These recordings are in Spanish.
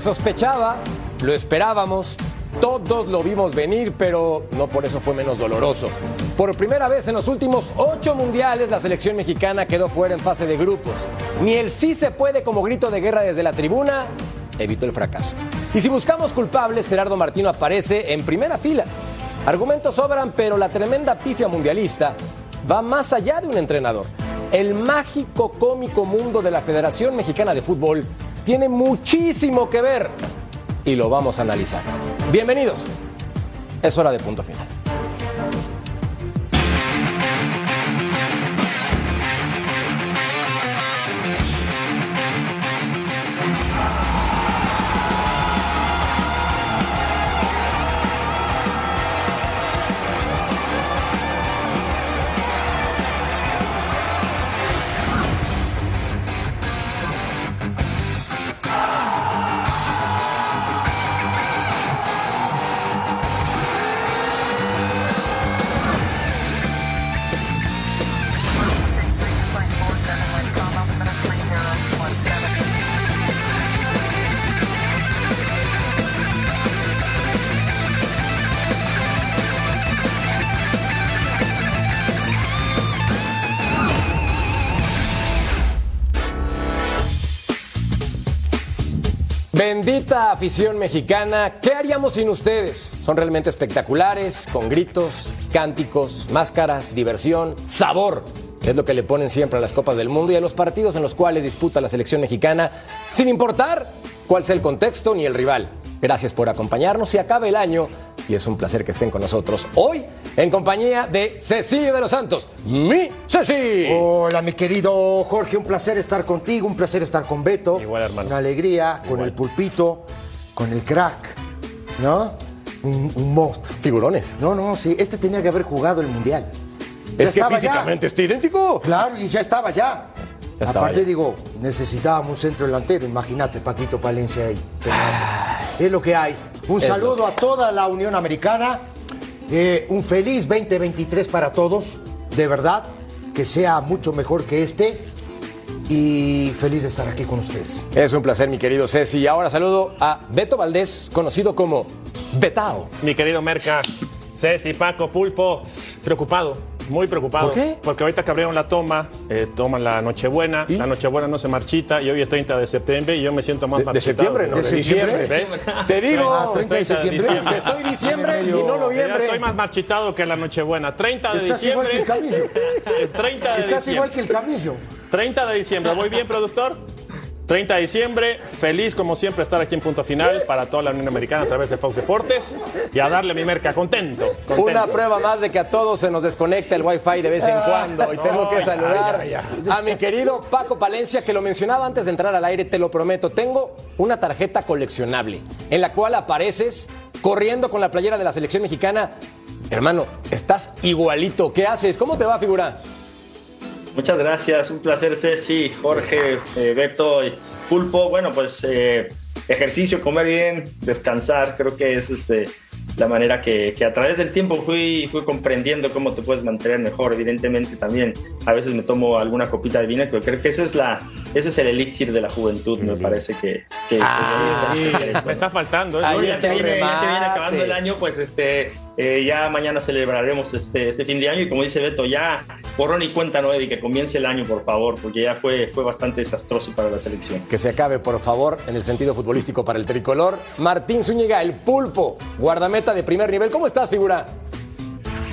Sospechaba, lo esperábamos, todos lo vimos venir, pero no por eso fue menos doloroso. Por primera vez en los últimos ocho mundiales, la selección mexicana quedó fuera en fase de grupos. Ni el sí se puede como grito de guerra desde la tribuna evitó el fracaso. Y si buscamos culpables, Gerardo Martino aparece en primera fila. Argumentos sobran, pero la tremenda pifia mundialista va más allá de un entrenador. El mágico cómico mundo de la Federación Mexicana de Fútbol tiene muchísimo que ver y lo vamos a analizar. Bienvenidos. Es hora de punto final. Bendita afición mexicana, ¿qué haríamos sin ustedes? Son realmente espectaculares, con gritos, cánticos, máscaras, diversión, sabor. Es lo que le ponen siempre a las Copas del Mundo y a los partidos en los cuales disputa la selección mexicana, sin importar cuál sea el contexto ni el rival. Gracias por acompañarnos y acabe el año y es un placer que estén con nosotros hoy en compañía de Cecilio de los Santos, mi Ceci. Hola, mi querido Jorge, un placer estar contigo, un placer estar con Beto. Igual, hermano. Una alegría, con el pulpito, con el crack, ¿no? Un, un monstruo. Figurones. No, no, sí, este tenía que haber jugado el Mundial. Ya Es que ya. físicamente está idéntico. Claro, y ya estaba ya. Aparte ya. digo, necesitábamos un centro delantero, imagínate Paquito Palencia ahí. Es lo que hay. Un Es saludo a toda la Unión Americana. Eh, un feliz 2023 para todos, de verdad, que sea mucho mejor que este. Y feliz de estar aquí con ustedes. Es un placer, mi querido Ceci. Y ahora saludo a Beto Valdés, conocido como Betao. Mi querido Merca, Ceci, Paco, Pulpo, preocupado, muy preocupado. ¿Por qué? Porque ahorita que abrieron la toma, eh, toman la Nochebuena, ¿Y? la Nochebuena no se marchita y hoy es 30 de septiembre y yo me siento más De, de septiembre, no, ¿De diciembre. ¿Ves? Te digo, Ah, 30 de 30 de septiembre. diciembre. estoy diciembre y no Ya noviembre. estoy más marchitado que la Nochebuena. 30 de Estás igual diciembre. que el camello. Es 30 de Estás igual que el camello. 30 de diciembre. ¿Voy bien, productor? 30 de diciembre, feliz como siempre estar aquí en Punto Final para toda la Unión Americana a través de Fox Deportes y a darle mi merca contento. contento. Una prueba más de que a todos se nos desconecta el wifi de vez en cuando. Y tengo que saludar a mi querido Paco Palencia, que lo mencionaba antes de entrar al aire, te lo prometo. Tengo una tarjeta coleccionable en la cual apareces corriendo con la playera de la selección mexicana. Hermano, estás igualito. ¿Qué haces? ¿Cómo te va, figura? Muchas gracias, un placer Ceci, Jorge, eh, Beto y Pulpo. Bueno, pues eh, ejercicio, comer bien, descansar, creo que es este, la manera que, que a través del tiempo fui, fui comprendiendo cómo te puedes mantener mejor. Evidentemente también a veces me tomo alguna copita de vino, pero creo que eso es, la, eso es el elixir de la juventud, me parece que... que- Ah, que- Me está faltando. ¿eh? Ahí ya está que viene, ya que viene remate. acabando el año, pues este, eh, ya mañana celebraremos este, este fin de año y como dice Beto, ya borrón y cuenta nueva y que comience el año, por favor, porque ya fue, fue bastante desastroso para la selección. Que se acabe, por favor, en el sentido futbolístico para el tricolor. Martín Zúñiga, el pulpo, guardameta de primer nivel. ¿Cómo estás, figura?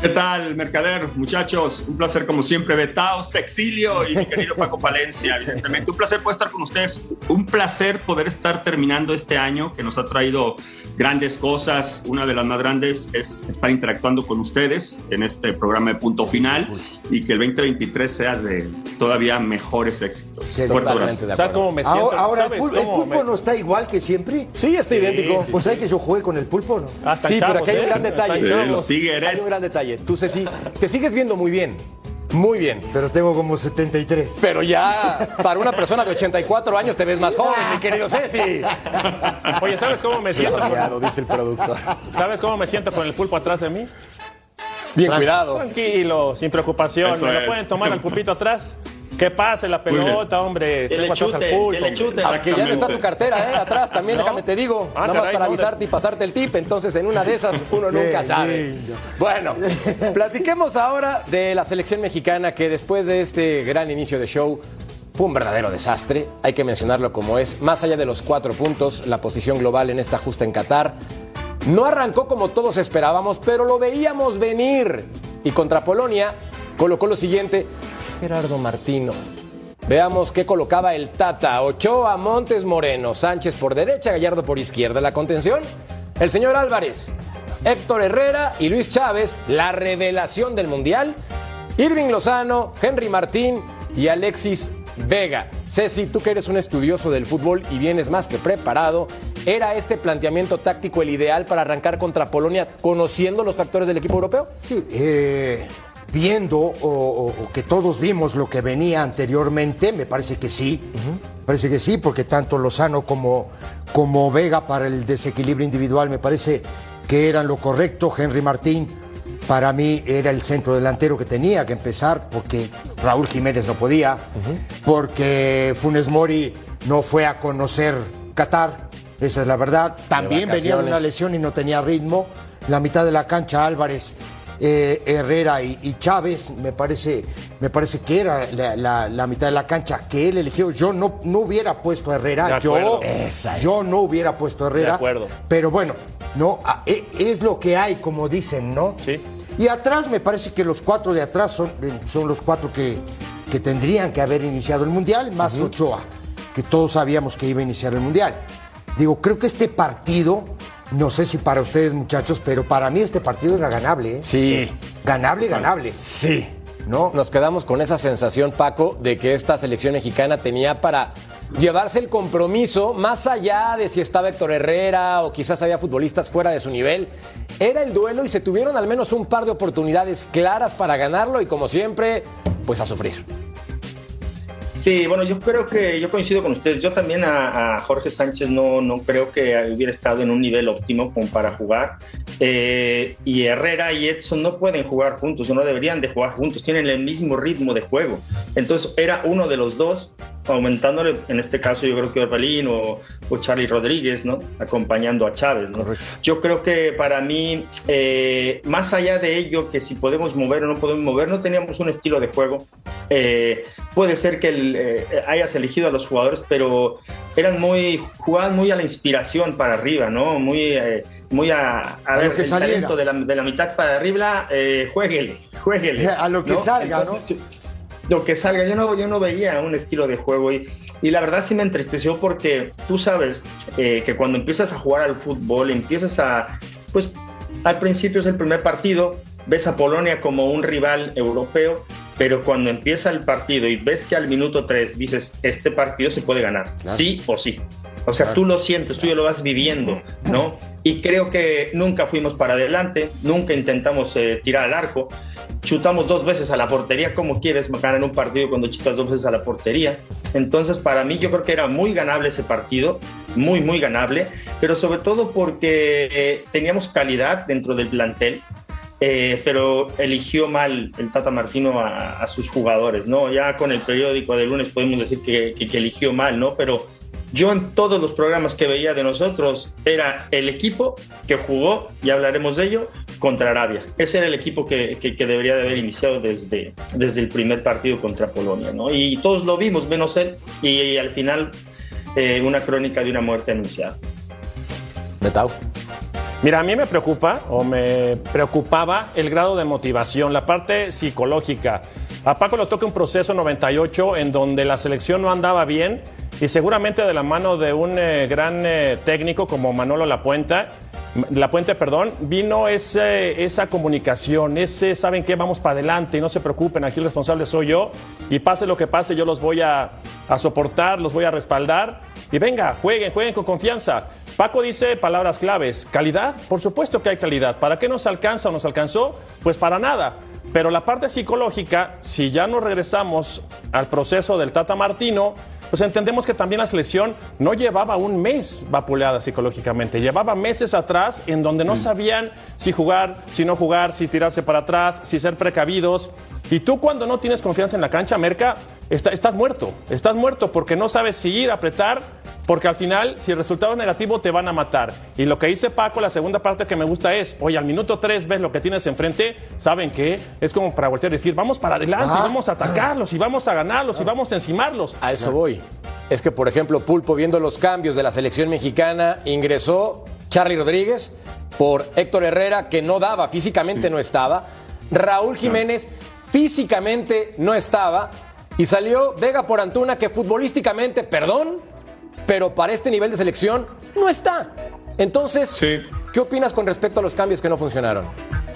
¿Qué tal, Mercader? Muchachos, un placer como siempre, Betao, Sexilio y mi querido Paco Palencia, evidentemente. Un placer poder estar con ustedes, un placer poder estar terminando este año que nos ha traído grandes cosas. Una de las más grandes es estar interactuando con ustedes en este programa de punto final y que el 2023 sea de todavía mejores éxitos. Sí, ¿Sabes cómo me siento? Ahora, ahora el, ¿Sabes pul- el cómo pulpo me- no está igual que siempre. Sí, está idéntico. sí, Pues hay que yo jugué con el pulpo, ¿no? Hasta Sí, pero aquí hay un ¿eh? gran detalle. Los Tigres. Hay un gran detalle. Tú, Ceci, te sigues viendo muy bien. Muy bien. Pero tengo como 73. Pero ya para una persona de 84 años te ves más joven, mi querido Ceci. Oye, ¿sabes cómo me siento? dice el productor. ¿Sabes cómo me siento con el pulpo atrás de mí? Bien cuidado. Tranquilo, sin preocupación. Eso ¿Me lo es. pueden tomar al pulpito atrás? Que pase la pelota, hombre. Que le chute, al pulpo, que le chute. Aunque ya no está tu cartera, ¿eh? Atrás también, ¿No? déjame te digo. Ah, nada más caray, para avisarte y pasarte el tip. Entonces, en una de esas, uno nunca sabe. Bueno, platiquemos ahora de la selección mexicana que después de este gran inicio de show fue un verdadero desastre. Hay que mencionarlo como es. Más allá de los cuatro puntos, la posición global en esta justa en Qatar no arrancó como todos esperábamos, pero lo veíamos venir. Y contra Polonia colocó lo siguiente: Gerardo Martino. Veamos qué colocaba el Tata. Ochoa, Montes, Moreno, Sánchez por derecha, Gallardo por izquierda. La contención, el señor Álvarez, Héctor Herrera y Luis Chávez, la revelación del Mundial. Irving Lozano, Henry Martín y Alexis Vega. Ceci, tú que eres un estudioso del fútbol y vienes más que preparado, ¿era este planteamiento táctico el ideal para arrancar contra Polonia conociendo los factores del equipo europeo? Sí, eh, viendo o, o- o que todos vimos lo que venía anteriormente, me parece que sí. Parece que sí, porque tanto Lozano como, como Vega para el desequilibrio individual me parece que eran lo correcto. Henry Martín para mí era el centro delantero que tenía que empezar, porque Raúl Jiménez no podía, porque Funes Mori no fue a conocer Qatar, esa es la verdad. También venía de una lesión y no tenía ritmo. La mitad de la cancha, Álvarez, eh, Herrera y, y Chávez, me parece, me parece que era la, la- la mitad de la cancha que él eligió. Yo no, no hubiera puesto a Herrera, yo. Esa yo no hubiera puesto a Herrera. De acuerdo. Pero bueno, no, a- e- es lo que hay, como dicen, ¿no? Sí. Y atrás me parece que los cuatro de atrás son, son los cuatro que, que tendrían que haber iniciado el Mundial, más Ochoa, que todos sabíamos que iba a iniciar el Mundial. Digo, creo que este partido, no sé si para ustedes muchachos, pero para mí este partido era ganable, ¿eh? Sí. Ganable, ganable. Sí. ¿No? Nos quedamos con esa sensación, Paco, de que esta selección mexicana tenía para llevarse el compromiso más allá de si estaba Héctor Herrera o quizás había futbolistas fuera de su nivel. Era el duelo y se tuvieron al menos un par de oportunidades claras para ganarlo y como siempre, pues a sufrir. Sí, bueno, yo creo que yo coincido con ustedes. Yo también a, a Jorge Sánchez no, no creo que hubiera estado en un nivel óptimo como para jugar. Eh, y Herrera y Edson no pueden jugar juntos, o no deberían de jugar juntos. Tienen el mismo ritmo de juego. Entonces era uno de los dos aumentándole, en este caso yo creo que Orbelín o, o Charlie Rodríguez, ¿no? Acompañando a Chávez, ¿no? Yo creo que para mí, eh, más allá de ello, que si podemos mover o no podemos mover, no teníamos un estilo de juego. Eh, puede ser que el, eh, hayas elegido a los jugadores, pero eran muy, jugaban muy a la inspiración para arriba, ¿no? Muy, eh, muy a, a, ver, que el talento de la, de la mitad para arriba, eh, jueguele, jueguele. A lo que salga, ¿no? Lo que salga. Yo no, yo no veía un estilo de juego y, y la verdad sí me entristeció porque tú sabes eh, que cuando empiezas a jugar al fútbol, empiezas a, pues al principio es el primer partido, ves a Polonia como un rival europeo, pero cuando empieza el partido y ves que al minuto 3 dices, este partido se puede ganar, sí o sí. O sea, tú lo sientes, tú ya lo vas viviendo, ¿no? Y creo que nunca fuimos para adelante, nunca intentamos eh, tirar al arco, chutamos dos veces a la portería, ¿cómo quieres ganar un partido cuando chutas dos veces a la portería? Entonces, para mí yo creo que era muy ganable ese partido, muy, muy ganable, pero sobre todo porque eh, teníamos calidad dentro del plantel, eh, pero eligió mal el Tata Martino a, a sus jugadores, ¿no? Ya con el periódico de lunes podemos decir que, que- que eligió mal, ¿no? Pero yo en todos los programas que veía de nosotros era el equipo que jugó, ya hablaremos de ello, contra Arabia. Ese era el equipo que, que- que debería de haber iniciado desde, desde el primer partido contra Polonia, ¿no? Y todos lo vimos, menos él, y, al final eh, una crónica de una muerte anunciada. Betau. Mira, a mí me preocupa o me preocupaba el grado de motivación, la parte psicológica. A Paco le toca un proceso 98 en donde la selección no andaba bien y seguramente de la mano de un eh, gran eh, técnico como Manolo Lapuenta, La Puente, perdón, vino ese, esa comunicación, ese, ¿saben qué? Vamos para adelante y no se preocupen, aquí el responsable soy yo y pase lo que pase, yo los voy a, a soportar, los voy a respaldar y venga, jueguen, jueguen con confianza. Paco dice palabras claves, calidad, por supuesto que hay calidad. ¿Para qué nos alcanza o nos alcanzó? Pues para nada. Pero la parte psicológica, si ya nos regresamos al proceso del Tata Martino, pues entendemos que también la selección no llevaba un mes vapuleada psicológicamente, llevaba meses atrás en donde no sabían si jugar, si no jugar, si tirarse para atrás, si ser precavidos. Y tú cuando no tienes confianza en la cancha, Merca, estás muerto, estás muerto porque no sabes si ir a apretar, porque al final, si el resultado es negativo, te van a matar. Y lo que dice Paco, la segunda parte que me gusta es, oye, al minuto tres ves lo que tienes enfrente, ¿saben qué? Es como para voltear y decir, vamos para adelante, Ah. vamos a atacarlos, y vamos a ganarlos, y vamos a encimarlos. A eso voy. Es que, por ejemplo, Pulpo, viendo los cambios de la selección mexicana, ingresó Charlie Rodríguez por Héctor Herrera, que no daba, físicamente no estaba. Raúl Jiménez físicamente no estaba. Y salió Vega por Antuna, que futbolísticamente, perdón, pero para este nivel de selección no está. Entonces, Sí. ¿qué opinas con respecto a los cambios que no funcionaron?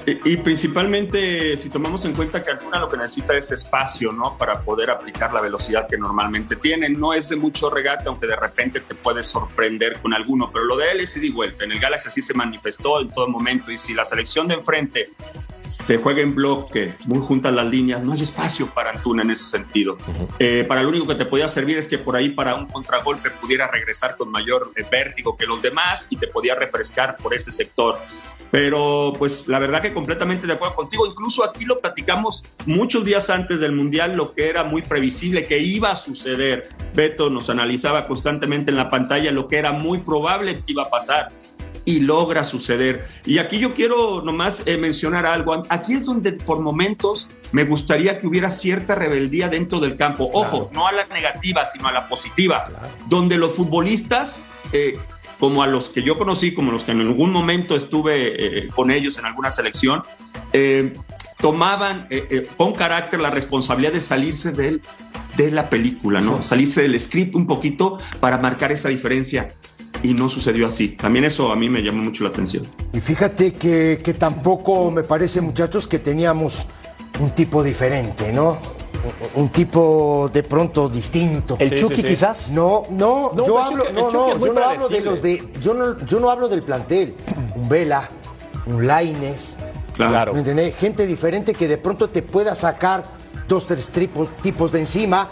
Y, y principalmente, si tomamos en cuenta que Antuna lo que necesita es espacio, ¿no? Para poder aplicar la velocidad que normalmente tiene. No es de mucho regate, aunque de repente te puedes sorprender con alguno, pero lo de él es ida y vuelta. En el Galaxy así se manifestó en todo momento. Y si la selección de enfrente te juega en bloque, muy juntas las líneas, no hay espacio para Antuna en ese sentido. Eh, para lo único que te podía servir es que por ahí para un contragolpe pudiera regresar con mayor eh, vértigo que los demás y te podía refrescar por ese sector. Pero pues la verdad que completamente de acuerdo contigo. Incluso aquí lo platicamos muchos días antes del Mundial, lo que era muy previsible que iba a suceder. Beto nos analizaba constantemente en la pantalla lo que era muy probable que iba a pasar y logra suceder. Y aquí yo quiero nomás eh, mencionar algo. Aquí es donde por momentos me gustaría que hubiera cierta rebeldía dentro del campo. Ojo, no a la negativa, sino a la positiva. Donde los futbolistas, eh, como a los que yo conocí, como los que en algún momento estuve eh, con ellos en alguna selección, eh, tomaban eh, eh, con carácter la responsabilidad de salirse de la película, ¿no? Salirse del script un poquito para marcar esa diferencia. Y no sucedió así. También eso a mí me llamó mucho la atención. Y fíjate que, que tampoco me parece, muchachos, que teníamos un tipo diferente, ¿no? Un, un tipo de pronto distinto. ¿El Sí, Chucky sí, sí. quizás? No, no, No, yo hablo, Chucky- no, yo no hablo de los de, yo no, yo no hablo del plantel. Un Vela, un Laines, Claro. ¿me entendés? Gente diferente que de pronto te pueda sacar dos, tres tripos- tipos de encima,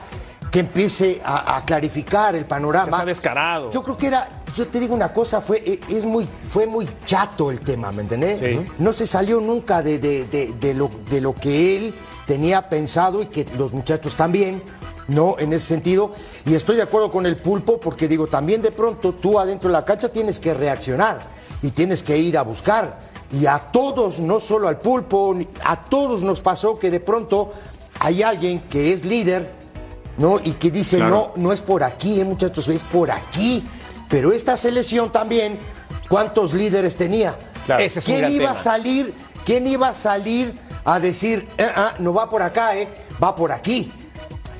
que empiece a, a clarificar el Que panorama. sea descarado. Yo creo que era, yo te digo una cosa, fue, e- es muy, fue muy chato el tema, ¿me entendés? Sí. No se salió nunca de, de- de- de lo, de lo que él tenía pensado y que los muchachos también, ¿no? En ese sentido. Y estoy de acuerdo con el pulpo porque digo, también de pronto tú adentro de la cancha tienes que reaccionar y tienes que ir a buscar. Y a todos, no solo al pulpo, a todos nos pasó que de pronto hay alguien que es líder, ¿no? Y que dice, Claro. no, no es por aquí, eh, muchachos, es por aquí. Pero esta selección también, ¿cuántos líderes tenía? Claro. Ese es un ¿Quién iba tema. a salir? ¿Quién iba a salir a decir, "Eh, ah, no va por acá, eh, va por aquí?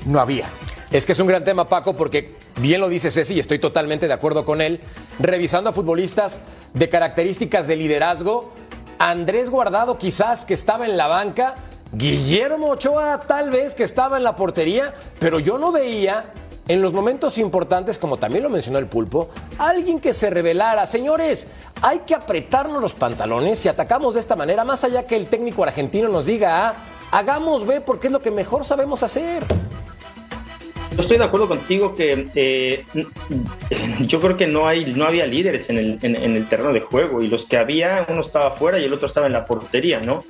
No había. Es que es un gran tema, Paco, porque bien lo dice Ceci y estoy totalmente de acuerdo con él. Revisando a futbolistas de características de liderazgo, Andrés Guardado quizás que estaba en la banca, Guillermo Ochoa tal vez que estaba en la portería, pero yo no veía en los momentos importantes, como también lo mencionó el pulpo, alguien que se revelara. Señores, hay que apretarnos los pantalones y atacamos de esta manera, más allá que el técnico argentino nos diga A, hagamos B porque es lo que mejor sabemos hacer. Yo estoy de acuerdo contigo que eh, yo creo que no hay no había líderes en el, en, en el terreno de juego y los que había uno estaba afuera y el otro estaba en la portería, ¿no?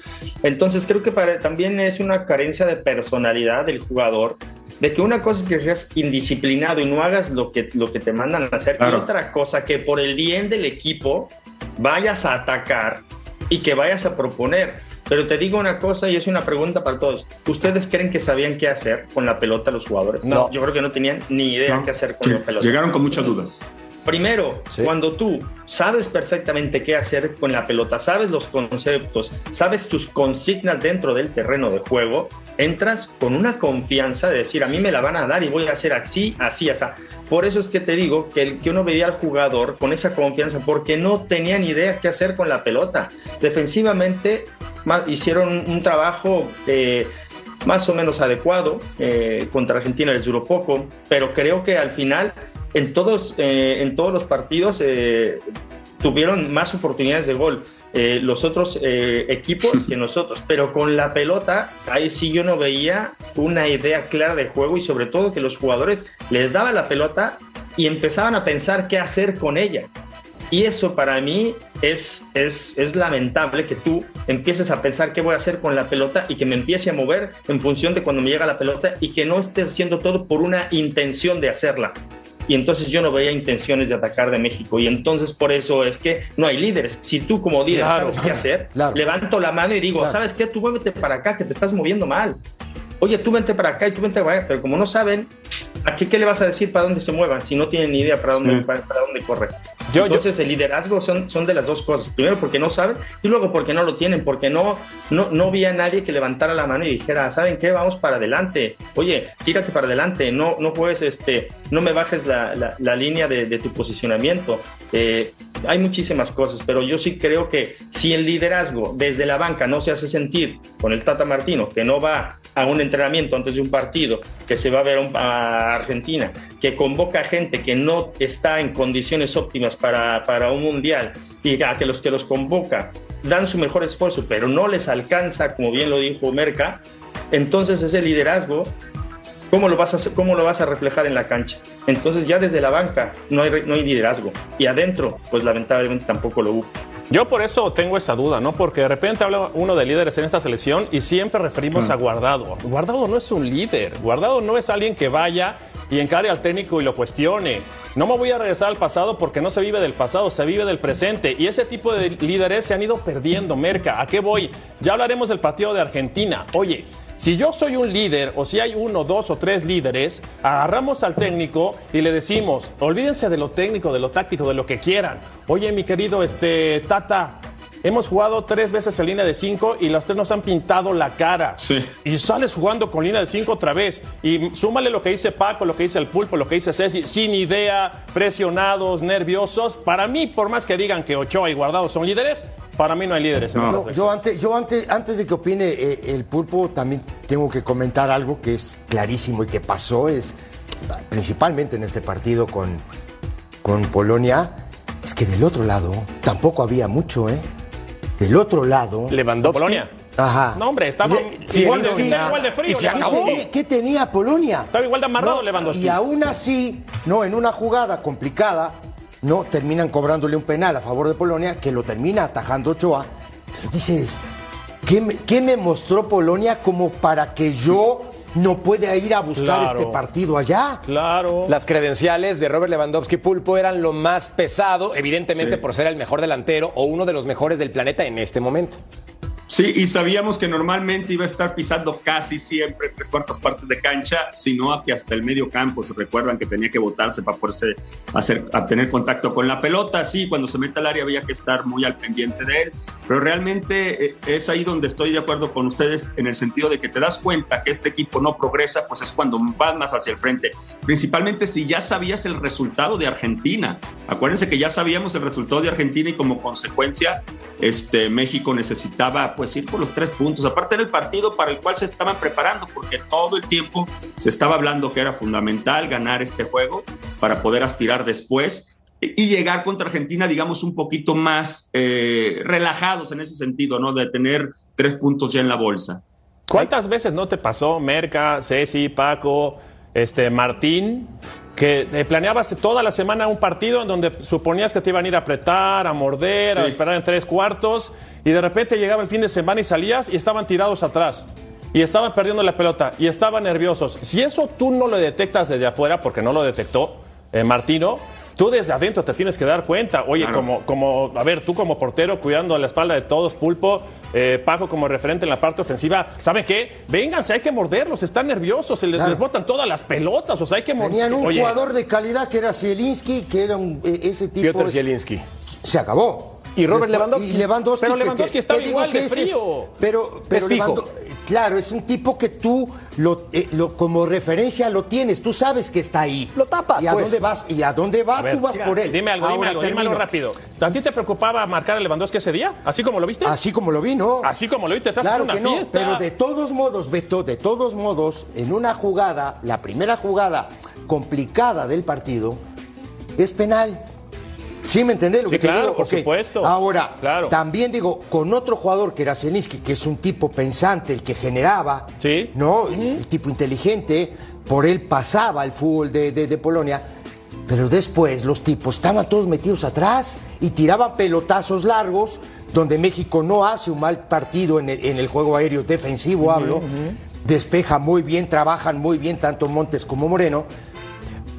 Entonces creo que para, también es una carencia de personalidad del jugador, de que una cosa es que seas indisciplinado y no hagas lo que, lo que te mandan a hacer Claro. y otra cosa que por el bien del equipo vayas a atacar y que vayas a proponer. Pero te digo una cosa y es una pregunta para todos. ¿Ustedes creen que sabían qué hacer con la pelota los jugadores? No. Yo creo que no tenían ni idea ¿no? qué hacer con Sí, la pelota. Llegaron con muchas dudas. Primero, Sí. cuando tú sabes perfectamente qué hacer con la pelota, sabes los conceptos, sabes tus consignas dentro del terreno de juego, entras con una confianza de decir, a mí me la van a dar y voy a hacer así, así, así. Por eso es que te digo que, el, que uno veía al jugador con esa confianza, porque no tenía ni idea qué hacer con la pelota. Defensivamente hicieron un trabajo... eh, más o menos adecuado. eh, contra Argentina les duró poco, pero creo que al final en todos, eh, en todos los partidos eh, tuvieron más oportunidades de gol eh, los otros equipos que nosotros, pero con la pelota, ahí sí yo no veía una idea clara de juego y sobre todo que los jugadores les daban la pelota y empezaban a pensar qué hacer con ella. Y eso para mí es, es, es, lamentable que tú empieces a pensar qué voy a hacer con la pelota y que me empiece a mover en función de cuando me llega la pelota y que no estés haciendo todo por una intención de hacerla. Y entonces yo no veía intenciones de atacar de México. Y entonces por eso es que no hay líderes. Si tú como líder sabes qué hacer, levanto la mano y digo, ¿sabes qué? Tú muévete para acá, que te estás moviendo mal. Oye, tú vente para acá y tú vente para acá. Pero como no saben, ¿a qué, qué le vas a decir para dónde se muevan si no tienen ni idea para dónde, para, dónde corre? Entonces el liderazgo son, son de las dos cosas. Primero porque no saben y luego porque no lo tienen, porque no, no, no vi a nadie que levantara la mano y dijera, ¿saben qué? Vamos para adelante. Oye, tírate para adelante, no, no juegues, este, no me bajes la, la, línea de, de, tu posicionamiento. Eh, hay muchísimas cosas, pero yo sí creo que si el liderazgo desde la banca no se hace sentir con el Tata Martino, que no va a un entrenamiento antes de un partido, que se va a ver a Argentina, que convoca gente que no está en condiciones óptimas para, para un mundial y a que los que los convoca dan su mejor esfuerzo, pero no les alcanza, como bien lo dijo Merca, entonces ese liderazgo ¿Cómo lo, vas a, ¿Cómo lo vas a reflejar en la cancha? Entonces ya desde la banca no hay, no hay liderazgo. Y adentro, pues lamentablemente tampoco lo hubo. Yo por eso tengo esa duda, ¿no? Porque de repente habla uno de líderes en esta selección y siempre referimos mm. a Guardado. Guardado no es un líder. Guardado no es alguien que vaya y encare al técnico y lo cuestione. No me voy a regresar al pasado porque no se vive del pasado, se vive del presente. Y ese tipo de líderes se han ido perdiendo, Merca. ¿A qué voy? Ya hablaremos del partido de Argentina. Oye, si yo soy un líder o si hay uno, dos o tres líderes, agarramos al técnico y le decimos, olvídense de lo técnico, de lo táctico, de lo que quieran. Oye, mi querido este, Tata, Hemos jugado tres veces en línea de cinco y los tres nos han pintado la cara. Sí. Y sales jugando con línea de cinco otra vez. Y súmale lo que dice Paco, lo que dice el Pulpo, lo que dice Ceci, sin idea, presionados, nerviosos. Para mí, por más que digan que Ochoa y Guardado son líderes, para mí no hay líderes. yo antes, yo antes, antes de que opine eh, el Pulpo, también tengo que comentar algo que es clarísimo y que pasó, es principalmente en este partido con, con Polonia, es que del otro lado tampoco había mucho, ¿eh? Del otro lado. Lewandowski. Polonia. Ajá. No, hombre, estaba igual, de, igual, de, frío. ¿Qué, tenía Polonia? Estaba igual de amarrado Lewandowski. Y aún así, no, en una jugada complicada, no, terminan cobrándole un penal a favor de Polonia, que lo termina atajando Ochoa. Pero dices, ¿qué ¿qué me mostró Polonia como para que yo no puede ir a buscar este partido allá. Claro. Las credenciales de Robert Lewandowski Pulpo eran lo más pesado, evidentemente por ser el mejor delantero o uno de los mejores del planeta en este momento. Sí, y sabíamos que normalmente iba a estar pisando casi siempre tres cuartas partes de cancha, sino aquí hasta el medio campo. Se recuerdan que tenía que botarse para poderse hacer, tener contacto con la pelota. Sí, cuando se mete al área había que estar muy al pendiente de él, pero realmente eh, es ahí donde estoy de acuerdo con ustedes en el sentido de que te das cuenta que este equipo no progresa, pues es cuando vas más hacia el frente. Principalmente si ya sabías el resultado de Argentina. Acuérdense que ya sabíamos el resultado de Argentina y como consecuencia este, México necesitaba pues ir por los tres puntos. Aparte era el partido para el cual se estaban preparando, porque todo el tiempo se estaba hablando que era fundamental ganar este juego para poder aspirar después y llegar contra Argentina, digamos, un poquito más eh, relajados en ese sentido, ¿no? De tener tres puntos ya en la bolsa. ¿Cuántas veces no te pasó, Merca, Ceci, Paco, este, Martín, que eh, planeabas toda la semana un partido en donde suponías que te iban a ir a apretar, a morder, a esperar en tres cuartos, y de repente llegaba el fin de semana y salías y estaban tirados atrás. Y estaban perdiendo la pelota y estaban nerviosos. Si eso tú no lo detectas desde afuera, porque no lo detectó eh, Martino, tú desde adentro te tienes que dar cuenta. Oye, como, como, a ver, tú como portero cuidando la espalda de todos, Pulpo, eh, Paco como referente en la parte ofensiva, ¿saben qué? Vénganse, hay que morderlos, están nerviosos, se les, botan todas las pelotas, o sea, hay que morderlos. Tenían un jugador de calidad que era Zielinski, que era un, e, ese tipo. Piotr Zielinski. Se acabó. Y Robert Lewandowski. Y Lewandowski. Pero Lewandowski estaba igual de frío. pero pero claro, es un tipo que tú eh, lo, como referencia lo tienes. Tú sabes que está ahí. Lo tapas. ¿Y a pues. dónde vas? Y a dónde va, tú vas por él. Dime algo, dime algo, dime algo rápido. ¿A ti te preocupaba marcar a Lewandowski ese día? ¿Así como lo viste? Así como lo vi, ¿no? Así como lo viste, te claro una que no, Pero de todos modos, Beto, de todos modos, en una jugada, la primera jugada complicada del partido, es penal. Sí, me entendés lo Sí, que te claro, digo. por supuesto. Ahora, Claro. también digo, con otro jugador que era Zielinski, que es un tipo pensante, el que generaba, Sí. ¿no? El tipo inteligente, por él pasaba el fútbol de, de- de Polonia. Pero después los tipos estaban todos metidos atrás y tiraban pelotazos largos, donde México no hace un mal partido en el, en el juego aéreo defensivo, hablo. Despeja muy bien, trabajan muy bien tanto Montes como Moreno.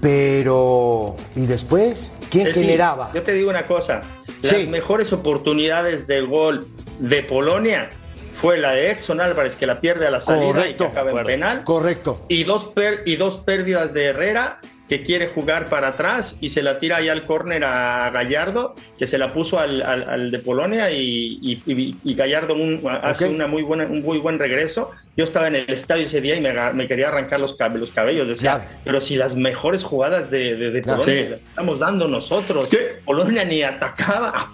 Pero, ¿y después? ¿Quién generaba? yo te digo una cosa, las Sí. mejores oportunidades de gol de Polonia fue la de Edson Álvarez que la pierde a la salida y que acaba en penal Correcto. y dos per- y dos pérdidas de Herrera que quiere jugar para atrás y se la tira ahí al córner a Gallardo que se la puso al, al- al de Polonia y, y- y- y Gallardo un- hace una muy buena, un muy buen regreso. Yo estaba en el estadio ese día y me, me quería arrancar los, cab- los cabellos. Decía, Claro. pero si las mejores jugadas de, de-. Polonia Sí. las estamos dando nosotros. Es que- Polonia ni atacaba.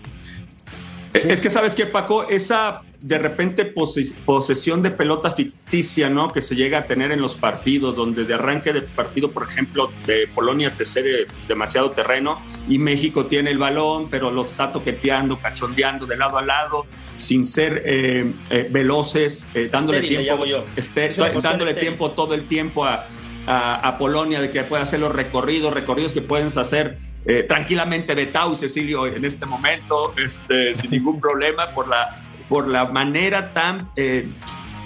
Es que sabes qué, Paco, esa de repente pose- posesión de pelota ficticia, ¿no? Que se llega a tener en los partidos, donde de arranque de partido, por ejemplo, de Polonia te cede demasiado terreno y México tiene el balón, pero lo está toqueteando, cachondeando de lado a lado, sin ser eh, eh, veloces, eh, dándole Estéril, tiempo, este, dándole estéril. tiempo todo el tiempo a, a, a Polonia de que pueda hacer los recorridos, recorridos que pueden hacer eh, tranquilamente Betao y Cecilio en este momento, este, sin ningún problema, por la, por la manera tan eh,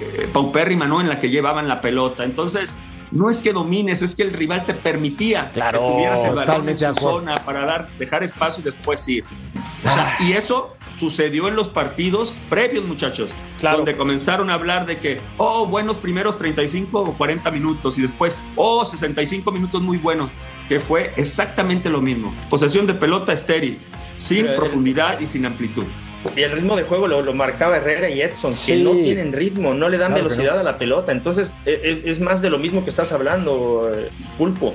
eh, paupérrima ¿no? en la que llevaban la pelota. Entonces, no es que domines, es que el rival te permitía Claro, que tuvieras el balón en su zona para dar, dejar espacio y después ir. Sea, y eso sucedió en los partidos previos, muchachos, Claro. donde comenzaron a hablar de que, oh, buenos primeros 35 o 40 minutos y después, oh, 65 minutos muy buenos, que fue exactamente lo mismo. Posesión de pelota estéril, sin Pero el- profundidad y sin amplitud. Y el ritmo de juego lo, lo marcaba Herrera y Edson, Sí. que no tienen ritmo, no le dan Claro velocidad a la pelota. Entonces, e- es, es más de lo mismo que estás hablando, eh, Pulpo.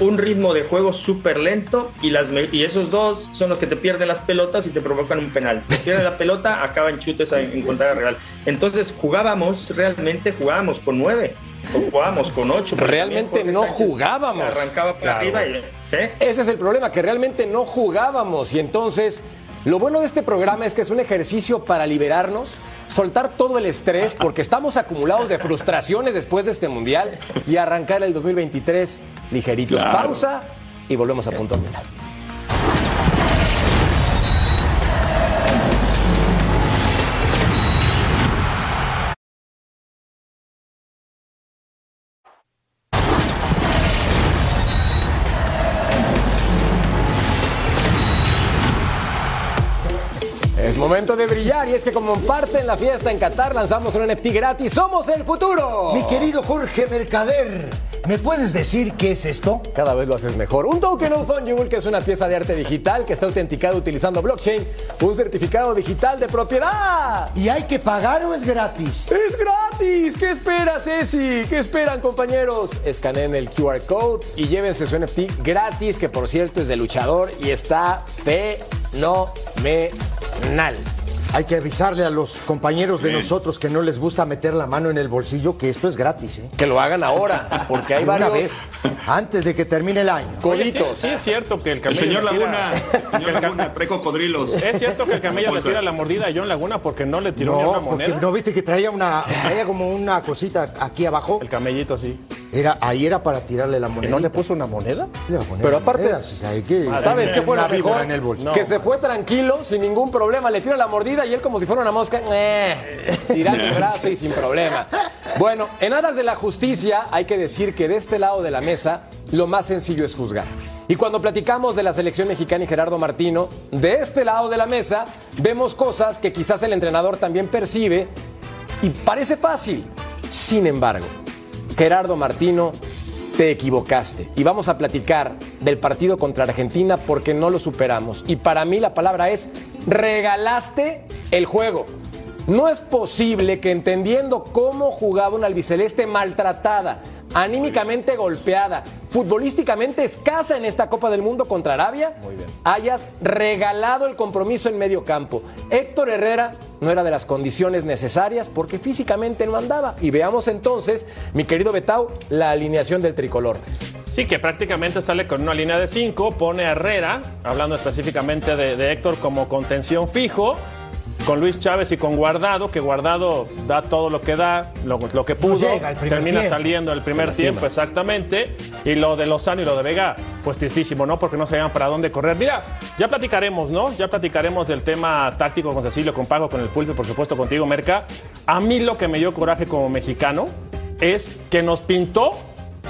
Un ritmo de juego súper lento y, las, y esos dos son los que te pierden las pelotas y te provocan un penal. Te pierden la pelota, acaban chutes a encontrar al rival. Entonces, jugábamos, realmente jugábamos con nueve, o jugábamos con ocho. Realmente no Sánchez jugábamos. Arrancaba para Claro. arriba y... ¿eh? Ese es el problema, que realmente no jugábamos y entonces lo bueno de este programa es que es un ejercicio para liberarnos, soltar todo el estrés porque estamos acumulados de frustraciones después de este mundial y arrancar el 2023 ligeritos. Claro. Pausa y volvemos a punto final. Momento de brillar y es que como parte en la fiesta en Qatar lanzamos un NFT gratis. ¡Somos el futuro! Mi querido Jorge Mercader, ¿me puedes decir qué es esto? Cada vez lo haces mejor. Un token fungible que es una pieza de arte digital que está autenticada utilizando blockchain, un certificado digital de propiedad. ¿Y hay que pagar o es gratis? ¡Es gratis! ¿Qué esperas, Ceci? ¿Qué esperan, compañeros? Escaneen el QR code y llévense su NFT gratis, que por cierto es de luchador y está fenomenal. Hay que avisarle a los compañeros de nosotros que no les gusta meter la mano en el bolsillo que esto es gratis, ¿eh? Que lo hagan ahora, porque hay De una varios vez, antes de que termine el año. Sí, coditos. sí, es cierto que el El camello. señor le tira- Laguna, el señor Laguna, pre-cocodrilos. Es cierto que el camello le tira la mordida a John Laguna porque no le tiró ni una No, porque moneda. no viste que traía una, traía como una cosita aquí abajo. El camellito sí. Era, ahí era para tirarle la ¿Y moneda. no le puso una moneda? Pero aparte, hay que ¿Sabes qué fue lo mejor? en el bolsillo. que se fue tranquilo, sin ningún problema, le tira la mordida y él como si fuera una mosca, eh, tirando el brazo y sin problema. Bueno, en aras de la justicia hay que decir que de este lado de la mesa lo más sencillo es juzgar. Y cuando platicamos de la selección mexicana y Gerardo Martino, de este lado de la mesa vemos cosas que quizás el entrenador también percibe y parece fácil. Sin embargo, Gerardo Martino, te equivocaste. Y vamos a platicar del partido contra Argentina porque no lo superamos. Y para mí la palabra es, regalaste el juego. No es posible que entendiendo cómo jugaba una albiceleste maltratada, anímicamente golpeada, futbolísticamente escasa en esta Copa del Mundo contra Arabia, hayas regalado el compromiso en medio campo. Héctor Herrera no era de las condiciones necesarias porque físicamente no andaba. Y veamos entonces, mi querido Betau, la alineación del tricolor. Sí, que prácticamente sale con una línea de cinco, pone a Herrera, hablando específicamente de, de Héctor como contención fijo, con Luis Chávez y con Guardado, que Guardado da todo lo que da, lo, lo que pudo, llega termina tiempo. saliendo el primer tiempo, exactamente, y lo de Lozano y lo de Vega, pues tristísimo, ¿no? Porque no sabían para dónde correr. Mira, ya platicaremos, ¿no? Ya platicaremos del tema táctico con Cecilio, con Pago, con el Pulpe, por supuesto, contigo, Merca. A mí lo que me dio coraje como mexicano es que nos pintó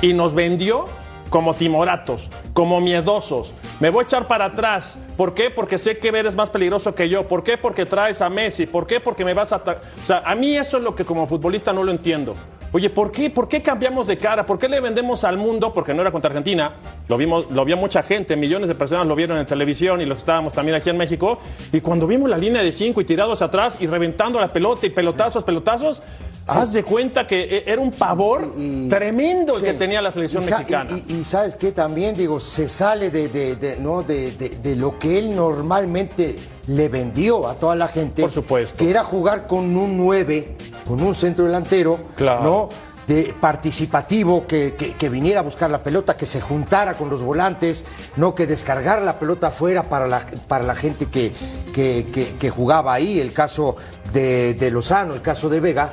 y nos vendió como timoratos, como miedosos. Me voy a echar para atrás. ¿Por qué? Porque sé que eres más peligroso que yo. ¿Por qué? Porque traes a Messi. ¿Por qué? Porque me vas a... O sea, a mí eso es lo que como futbolista no lo entiendo. Oye, ¿por qué? ¿Por qué cambiamos de cara? ¿Por qué le vendemos al mundo? Porque no era contra Argentina. Lo vimos, lo vio mucha gente, millones de personas lo vieron en televisión y lo estábamos también aquí en México. Y cuando vimos la línea de cinco y tirados atrás y reventando la pelota y pelotazos, pelotazos, haz de cuenta que e- era un pavor Y- tremendo el que tenía la selección Y mexicana. Y, sabes qué también, digo, se sale de, de- de- ¿no? de, de- lo que él normalmente le vendió a toda la gente. Por supuesto. Que era jugar con un 9, con un centro delantero, Claro. ¿no? De participativo, que, que- que viniera a buscar la pelota, que se juntara con los volantes, no que descargara la pelota afuera para la, para la gente que, que- que- que jugaba ahí, el caso de, de Lozano, el caso de Vega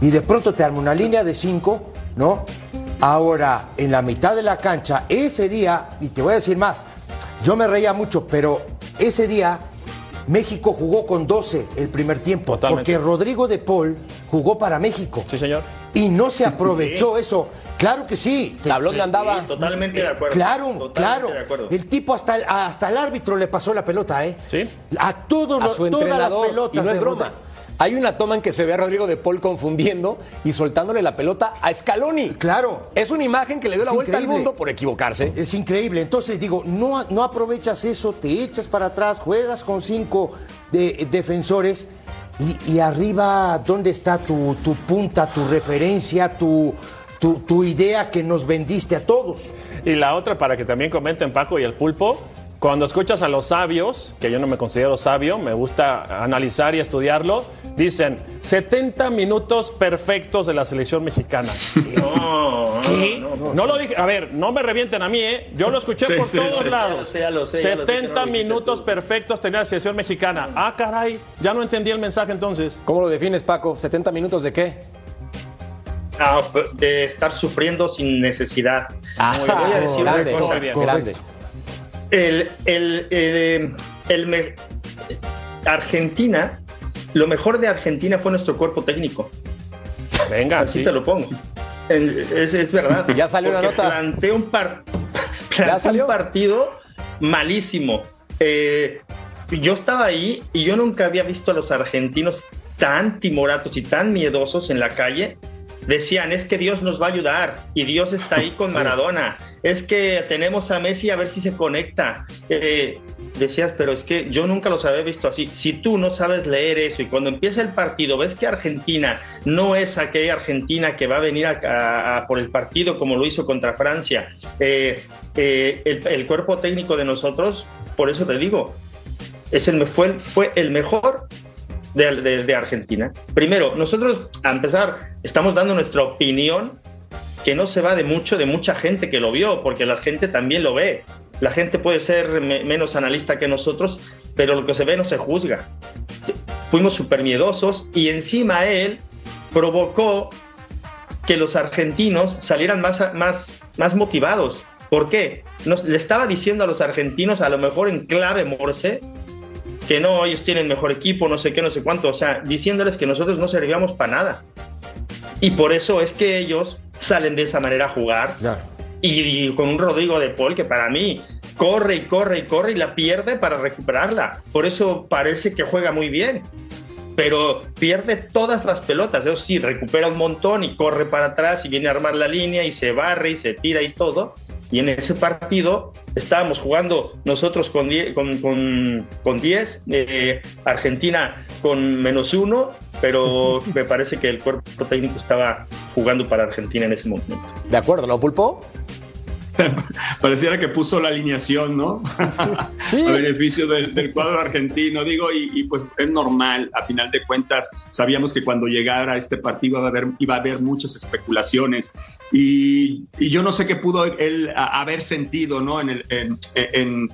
y de pronto te arma una línea de cinco, ¿no? Ahora, en la mitad de la cancha, ese día, y te voy a decir más, yo me reía mucho, pero ese día México jugó con 12 el primer tiempo, Totalmente. porque Rodrigo de Paul jugó para México. Sí, señor. Y no se aprovechó eso. Claro que sí. Te- Tablón de andaba. Sí, totalmente de acuerdo. Claro, Totalmente claro. de acuerdo. El tipo hasta el, hasta el árbitro le pasó la pelota, ¿eh? Sí. A todos a los, todas las pelotas y no es de broma. Rodrigo. Hay una toma en que se ve a Rodrigo de Paul confundiendo y soltándole la pelota a Scaloni. Claro. Es una imagen que le dio Es la vuelta al mundo por equivocarse. Es increíble. Entonces digo, no, no aprovechas eso, te echas para atrás, juegas con cinco de- defensores y, y arriba, ¿dónde está tu, tu punta, tu referencia, tu, tu, tu idea que nos vendiste a todos? Y la otra, para que también comenten Paco y el pulpo, cuando escuchas a los sabios, que yo no me considero sabio, me gusta analizar y estudiarlo, dicen 70 minutos perfectos de la selección mexicana. No, no, ¿Qué? no, no. No lo dije, a ver, no me revienten a mí, ¿eh? Yo lo escuché Sí, por sí, todos sí. lados. Ya lo sé, ya lo sé, ya lo sé que no 70 lo dijiste minutos perfectos tenía la selección mexicana. Ah, caray, ya no entendí el mensaje entonces. ¿Cómo lo defines, Paco? ¿70 minutos de qué? Ah, de estar sufriendo sin necesidad. Te voy a decir una cosa. grande. El, el, el, el me- Argentina, lo mejor de Argentina fue nuestro cuerpo técnico. Venga, Así sí. te lo pongo. Es, es verdad. Ya salió la Porque nota. Planteó un, par- un partido malísimo. Eh, yo estaba ahí y yo nunca había visto a los argentinos tan timoratos y tan miedosos en la calle. Decían, es que Dios nos va a ayudar y Dios está ahí con Maradona. Es que tenemos a Messi a ver si se conecta. Eh, decías, pero es que yo nunca los había visto así. Si tú no sabes leer eso y cuando empieza el partido ves que Argentina no es aquella Argentina que va a venir a, por el partido como lo hizo contra Francia, eh, eh, el, cuerpo técnico de nosotros, por eso te digo, es el, fue, fue el mejor de- de Argentina. Primero, nosotros, a empezar, estamos dando nuestra opinión que no se va de mucho de mucha gente que lo vio, porque la gente también lo ve. La gente puede ser me- menos analista que nosotros, pero lo que se ve no se juzga. Fuimos súper miedosos y encima él provocó que los argentinos salieran más, más, más motivados. ¿Por qué? Nos, le estaba diciendo a los argentinos, a lo mejor en clave morse, que no, ellos tienen mejor equipo, no sé qué, no sé cuánto, o sea, diciéndoles que nosotros no servíamos para nada. Y por eso es que ellos salen de esa manera a jugar. Claro. Y, y con un Rodrigo de Paul que para mí corre y corre y corre y la pierde para recuperarla. Por eso parece que juega muy bien. Pero pierde todas las pelotas. Eso sí, recupera un montón y corre para atrás y viene a armar la línea y se barre y se tira y todo. Y en ese partido estábamos jugando nosotros con 10, con, con, con 10, eh, Argentina con menos uno, pero me parece que el cuerpo técnico estaba jugando para Argentina en ese momento. ¿De acuerdo, no, Pulpo? pareciera que puso la alineación, ¿no? Sí. a beneficio del, del cuadro argentino, digo, y, y, pues es normal, a final de cuentas, sabíamos que cuando llegara este partido iba a haber, iba a haber muchas especulaciones, y, y yo no sé qué pudo él haber sentido, ¿no? En, el, en, en,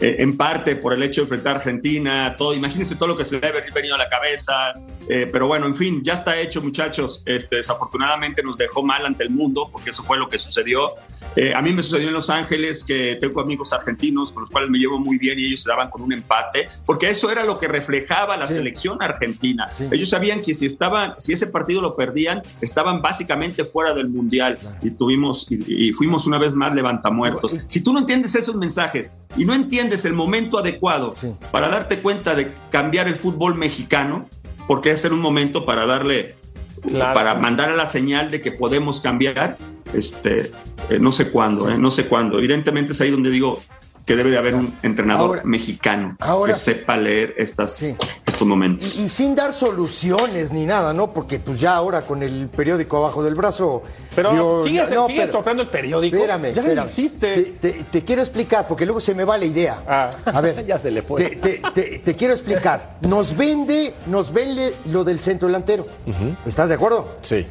en, parte por el hecho de enfrentar a Argentina, todo, imagínense todo lo que se le haber venido a la cabeza, eh, pero bueno, en fin, ya está hecho, muchachos, este, desafortunadamente nos dejó mal ante el mundo, porque eso fue lo que sucedió. Eh, a mí me sucedió en Los Ángeles que tengo amigos argentinos con los cuales me llevo muy bien y ellos se daban con un empate, porque eso era lo que reflejaba la sí. selección argentina. Sí. Ellos sabían que si estaban, si ese partido lo perdían, estaban básicamente fuera del mundial claro. y tuvimos y, y, fuimos una vez más levantamuertos. Si tú no entiendes esos mensajes y no entiendes el momento adecuado sí. para darte cuenta de cambiar el fútbol mexicano, porque es en un momento para darle Claro. para mandar a la señal de que podemos cambiar, este, eh, no sé cuándo, eh, no sé cuándo. Evidentemente es ahí donde digo que debe de haber un entrenador ahora, mexicano ahora que sepa leer estas, sí. estos momentos. Y, y, sin dar soluciones ni nada, ¿no? Porque pues ya ahora con el periódico abajo del brazo... Pero digo, sigues, no, sigues pero, comprando el periódico. Espérame, ya espérame. Te, te, te, quiero explicar, porque luego se me va la idea. Ah. A ver, ya se le fue. Te, quiero explicar. Nos vende, nos vende lo del centro delantero. Uh -huh. ¿Estás de acuerdo? Sí.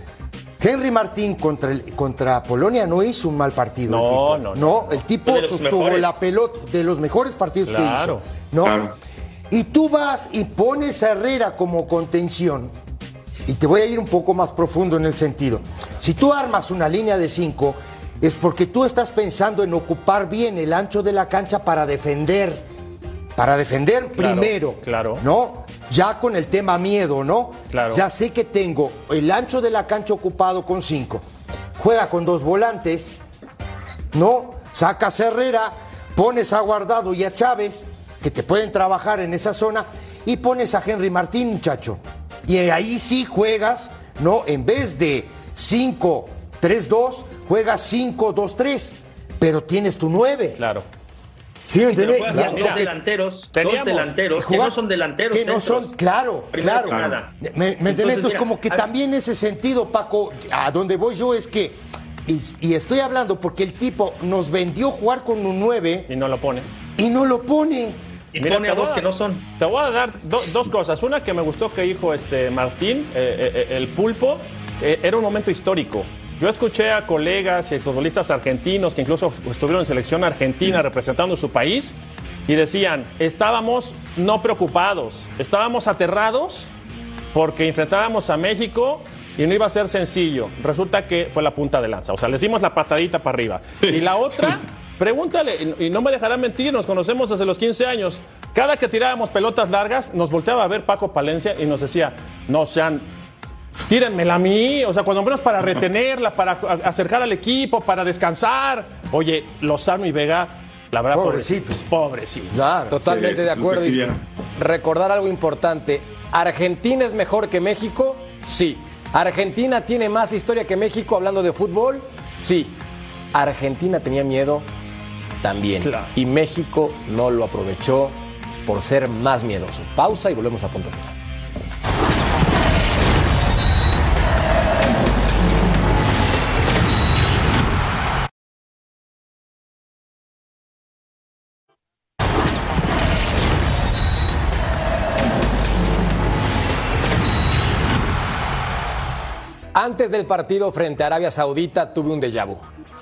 Henry Martín contra, el, contra Polonia no hizo un mal partido. No, el no, no, no. el tipo sostuvo mejores. la pelota de los mejores partidos claro, que hizo. ¿no? Claro. Y tú vas y pones a Herrera como contención. Y te voy a ir un poco más profundo en el sentido. Si tú armas una línea de cinco, es porque tú estás pensando en ocupar bien el ancho de la cancha para defender. Para defender claro, primero. Claro. ¿No? Ya con el tema miedo, ¿no? Claro. Ya sé que tengo el ancho de la cancha ocupado con cinco. Juega con dos volantes, ¿no? Sacas a Herrera, pones a Guardado y a Chávez, que te pueden trabajar en esa zona, y pones a Henry Martín, muchacho. Y ahí sí juegas, ¿no? En vez de 5-3-2, juegas 5-2-3, pero tienes tu 9. Claro. ¿Sí me entiendes? Dos mira, delanteros, teníamos, dos delanteros que no son delanteros. Que no son, claro, claro. claro. Me, me Entonces, como que también ese sentido, Paco, a donde voy yo es que, y, y, estoy hablando porque el tipo nos vendió jugar con un 9. Y no lo pone. Y no lo pone. Y Mira, pone a dos que no son. Te voy a dar do, dos cosas. Una que me gustó que dijo este Martín, eh, eh, el pulpo, eh, era un momento histórico. Yo escuché a colegas y exfutbolistas argentinos que incluso estuvieron en selección argentina representando su país y decían, estábamos no preocupados, estábamos aterrados porque enfrentábamos a México y no iba a ser sencillo. Resulta que fue la punta de lanza, o sea, le dimos la patadita para arriba. Y la otra, pregúntale, y no me dejarán mentir, nos conocemos desde los 15 años. Cada que tirábamos pelotas largas, nos volteaba a ver Paco Palencia y nos decía, no sean tírenmela a mí, o sea, cuando menos para retenerla, para acercar al equipo, para descansar. Oye, Lozano y Vega, la verdad, pobrecitos. Pobrecitos. Claro, Totalmente sí, de acuerdo. Recordar algo importante. ¿Argentina es mejor que México? Sí. ¿Argentina tiene más historia que México hablando de fútbol? Sí. ¿Argentina tenía miedo? También. Claro. Y México no lo aprovechó por ser más miedoso. Pausa y volvemos a punto final. Antes del partido frente a Arabia Saudita tuve un déjà.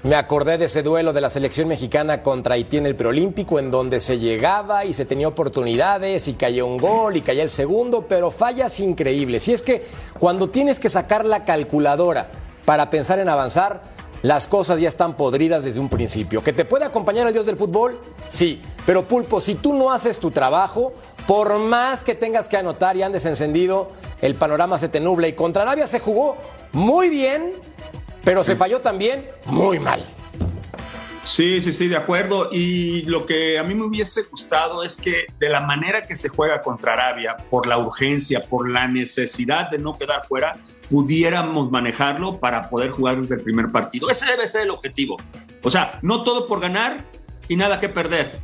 Me acordé de ese duelo de la selección mexicana contra Haití en el preolímpico, en donde se llegaba y se tenía oportunidades y caía un gol y caía el segundo, pero fallas increíbles. Y es que cuando tienes que sacar la calculadora para pensar en avanzar, las cosas ya están podridas desde un principio. ¿Que te puede acompañar el dios del fútbol? Sí. Pero Pulpo, si tú no haces tu trabajo, por más que tengas que anotar y andes encendido, el panorama se te nubla. Y contra Arabia se jugó muy bien, pero se falló también muy mal. Sí, sí, sí, de acuerdo. Y lo que a mí me hubiese gustado es que de la manera que se juega contra Arabia, por la urgencia, por la necesidad de no quedar fuera, pudiéramos manejarlo para poder jugar desde el primer partido. Ese debe ser el objetivo. O sea, no todo por ganar y nada que perder,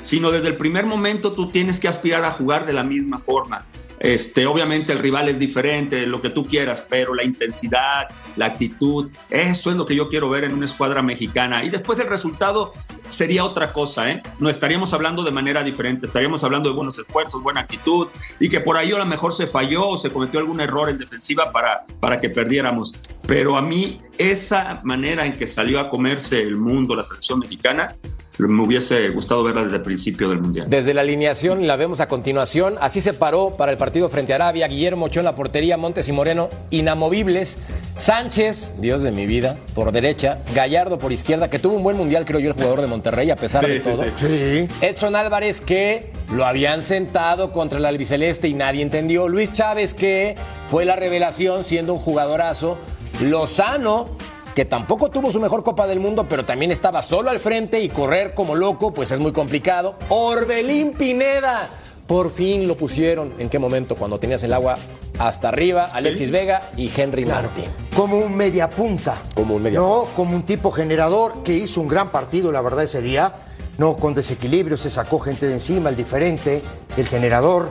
sino desde el primer momento tú tienes que aspirar a jugar de la misma forma. Este, obviamente el rival es diferente, lo que tú quieras, pero la intensidad, la actitud, eso es lo que yo quiero ver en una escuadra mexicana. Y después el resultado sería otra cosa, ¿eh? No estaríamos hablando de manera diferente, estaríamos hablando de buenos esfuerzos, buena actitud, y que por ahí a lo mejor se falló o se cometió algún error en defensiva para, para que perdiéramos. Pero a mí esa manera en que salió a comerse el mundo la selección mexicana, me hubiese gustado verla desde el principio del Mundial. Desde la alineación la vemos a continuación. Así se paró para el partido frente a Arabia. Guillermo Ochoa en la portería, Montes y Moreno inamovibles. Sánchez, Dios de mi vida, por derecha. Gallardo por izquierda, que tuvo un buen Mundial, creo yo, el jugador de Monterrey, a pesar de Sí, sí, todo. sí. Sí. Edson Álvarez que lo habían sentado contra el albiceleste y nadie entendió. Luis Chávez que fue la revelación siendo un jugadorazo. Lozano que tampoco tuvo su mejor Copa del Mundo, pero también estaba solo al frente y correr como loco, pues es muy complicado. Orbelín Pineda, por fin lo pusieron. ¿En qué momento? Cuando tenías el agua hasta arriba, Alexis Vega y Henry Martín. Como un media punta. Como un media No, como un tipo generador que hizo un gran partido, la verdad, ese día. No, con desequilibrio, se sacó gente de encima, el diferente, el generador,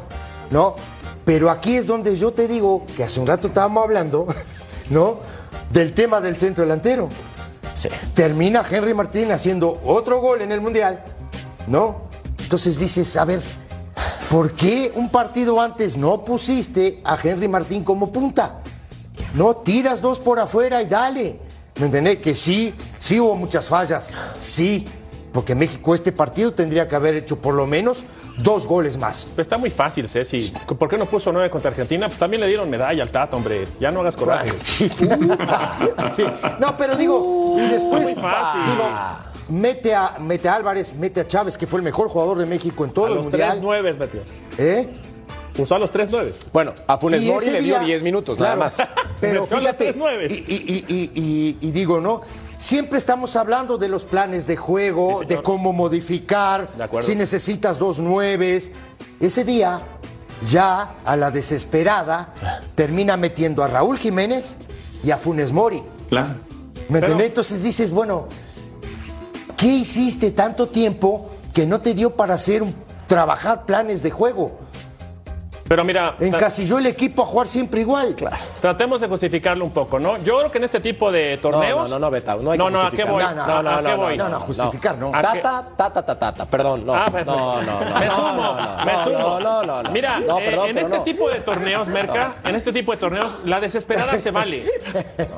¿no? Pero aquí es donde yo te digo que hace un rato estábamos hablando, ¿no? Del tema del centro delantero. Sí. Termina Henry Martín haciendo otro gol en el Mundial, ¿no? Entonces dices, a ver, ¿por qué un partido antes no pusiste a Henry Martín como punta? No, tiras dos por afuera y dale. ¿Me entendés? Que sí, sí hubo muchas fallas, sí, porque México este partido tendría que haber hecho por lo menos dos goles más. Pues Está muy fácil, Ceci. ¿Por qué no puso nueve contra Argentina? Pues también le dieron medalla al Tata, hombre. Ya no hagas coraje. No, pero digo, y después Muy fácil. digo, mete a, mete a Álvarez, mete a Chávez, que fue el mejor jugador de México en todo A el los tres mundial. nueves metió. ¿Eh? Usó a los tres nueves. Bueno, a Funes Mori le dio día- 10 minutos, claro, nada más. Pero Metió a los fíjate, tres y- y- y- y digo, ¿no? Siempre estamos hablando de los planes de juego, Sí, de cómo modificar, De si necesitas dos nueves. Ese día, ya a la desesperada, termina metiendo a Raúl Jiménez y a Funes Mori. Claro. ¿Me Pero-? Entonces dices, bueno, ¿qué hiciste tanto tiempo que no te dio para hacer trabajar planes de juego? Pero mira, Encasilló el equipo a jugar siempre igual. tratemos de justificarlo un poco, ¿no? Yo creo que en este tipo de torneos. No, no, no, Betao, no hay no, que no, ¿a qué voy? No, no, ¿A- no, a qué no, voy? No, no, justificar, no. Tata, tata, tata, tata, perdón, no. Ah, perfecto. no, no, no. Me no, sumo, no, no, me no, sumo. No, no, no, no. Mira, No, eh, perdón, en este no. tipo de torneos, Merca, en este tipo de torneos, la desesperada se vale.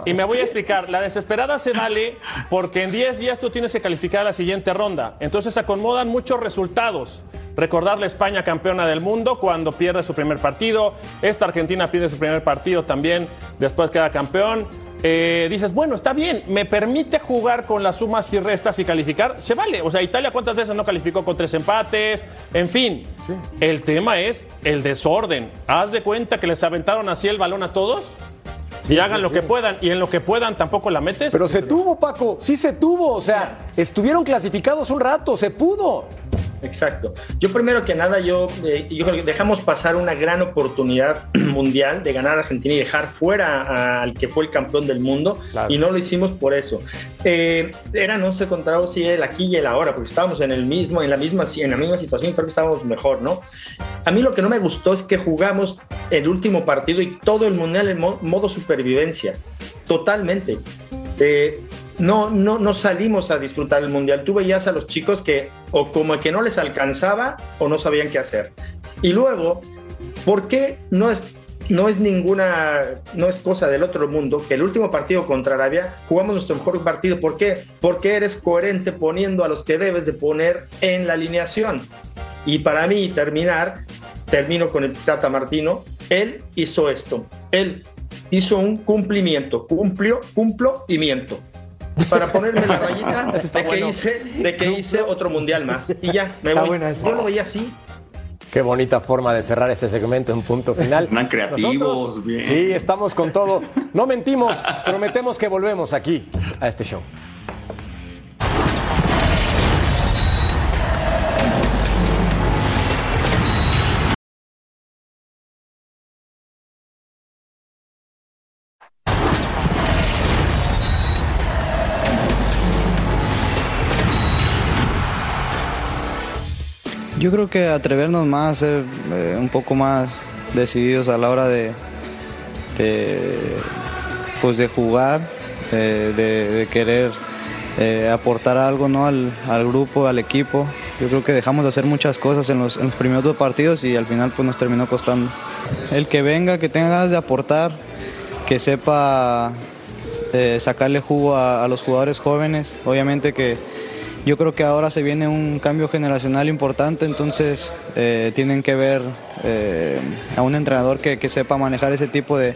Y me voy a explicar. La desesperada se vale porque en 10 días tú tienes que calificar a la siguiente ronda. Entonces se acomodan muchos resultados. Recordarle a España campeona del mundo cuando pierde su primer partido. Esta Argentina pierde su primer partido también, después queda campeón. Eh, dices, bueno, está bien, me permite jugar con las sumas y restas y calificar, se vale. O sea, Italia cuántas veces no calificó con tres empates, en fin. El tema es el desorden. Haz de cuenta que les aventaron así el balón a todos y hagan lo que puedan y en lo que puedan tampoco la metes. Pero se tuvo, Paco, sí se tuvo. O sea, estuvieron clasificados un rato, se pudo. Exacto. Yo primero que nada, yo, eh, yo creo que dejamos pasar una gran oportunidad mundial de ganar a Argentina y dejar fuera al que fue el campeón del mundo Claro. y no lo hicimos por eso. Eh, eran 11 contra 12 el aquí y el ahora, porque estábamos en el mismo, en la misma, en la misma situación y creo que estábamos mejor, ¿no? A mí lo que no me gustó es que jugamos el último partido y todo el mundial en mo- modo supervivencia, totalmente. Eh, no, no, no salimos a disfrutar el mundial. Tú veías a los chicos que o como que no les alcanzaba o no sabían qué hacer. Y luego, ¿por qué no es, no es ninguna, no es cosa del otro mundo que el último partido contra Arabia jugamos nuestro mejor partido? ¿Por qué? Porque eres coherente poniendo a los que debes de poner en la alineación. Y para mí, terminar, termino con el Tata Martino, él hizo esto. Él hizo un cumplimiento, cumplió, cumplo y miento. Para ponerme la rayita de que, bueno. hice, de que hice otro mundial más. Y ya, me Está voy. buena esa. Yo lo veía así. Qué bonita forma de cerrar este segmento en punto final. Andan creativos, Nosotros, bien. Sí, estamos con todo. No mentimos, prometemos que volvemos aquí a este show. Yo creo que atrevernos más, ser eh, un poco más decididos a la hora de, pues de jugar, de, querer eh, aportar algo ¿no? al, grupo, al equipo. Yo creo que dejamos de hacer muchas cosas en los, primeros dos partidos y al final pues nos terminó costando. El que venga, que tenga ganas de aportar, que sepa eh, sacarle jugo a, los jugadores jóvenes. Obviamente que yo creo que ahora se viene un cambio generacional importante, entonces eh, tienen que ver eh, a un entrenador que, sepa manejar ese tipo de,